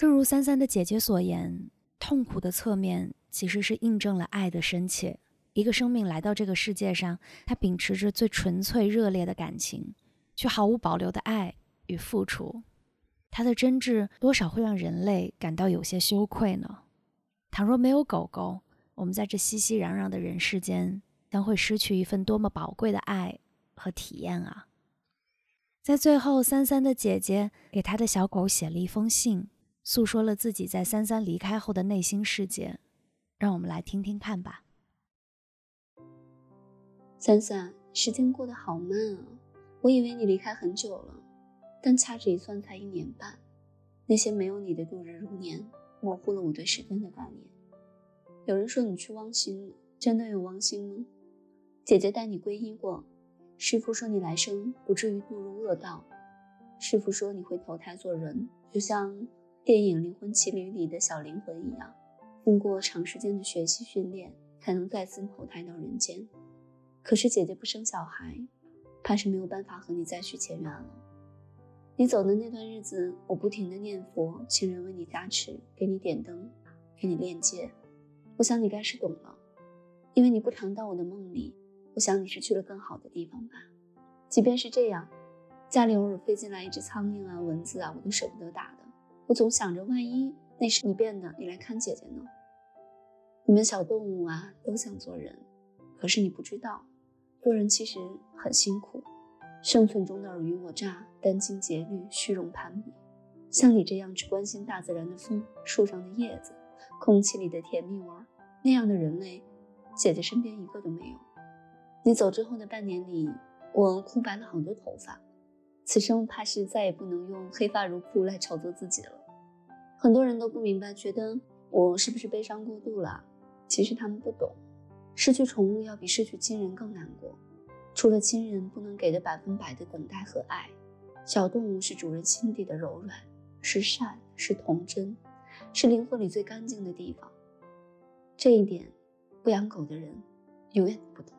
正如三三的姐姐所言，痛苦的侧面其实是印证了爱的深切。一个生命来到这个世界上，他秉持着最纯粹热烈的感情，却毫无保留的爱与付出。他的真挚多少会让人类感到有些羞愧呢？倘若没有狗狗，我们在这熙熙攘攘的人世间，将会失去一份多么宝贵的爱和体验啊！在最后，三三的姐姐给他的小狗写了一封信，诉说了自己在三三离开后的内心世界。让我们来听听看吧。三三，时间过得好慢啊！我以为你离开很久了，但掐指一算，才一年半。那些没有你的度日如年，模糊了我对时间的概念。有人说你去汪星，真的有汪星吗？姐姐带你皈依过。师傅说你来生不至于堕入恶道。师傅说你会投胎做人，就像电影《灵魂奇旅》里的小灵魂一样，经过长时间的学习训练，才能再次投胎到人间。可是姐姐不生小孩，怕是没有办法和你再续前缘了。你走的那段日子，我不停的念佛，请人为你加持，给你点灯，给你链接。我想你该是懂了，因为你不常到我的梦里。我想你是去了更好的地方吧。即便是这样，家里偶尔飞进来一只苍蝇啊、蚊子啊，我都舍不得打。我总想着，万一那是你变的，你来看姐姐呢？你们小动物啊，都想做人，可是你不知道，做人其实很辛苦。生存中的尔虞我诈、殚精竭虑、虚荣攀比，像你这样只关心大自然的风、树上的叶子、空气里的甜蜜味儿那样的人类，姐姐身边一个都没有。你走之后的半年里，我枯白了好多头发，此生怕是再也不能用黑发如瀑来炒作自己了。很多人都不明白，觉得我是不是悲伤过度了？其实他们不懂，失去宠物要比失去亲人更难过。除了亲人不能给的百分百的等待和爱，小动物是主人心底的柔软，是善，是童真，是灵魂里最干净的地方。这一点，不养狗的人永远不懂。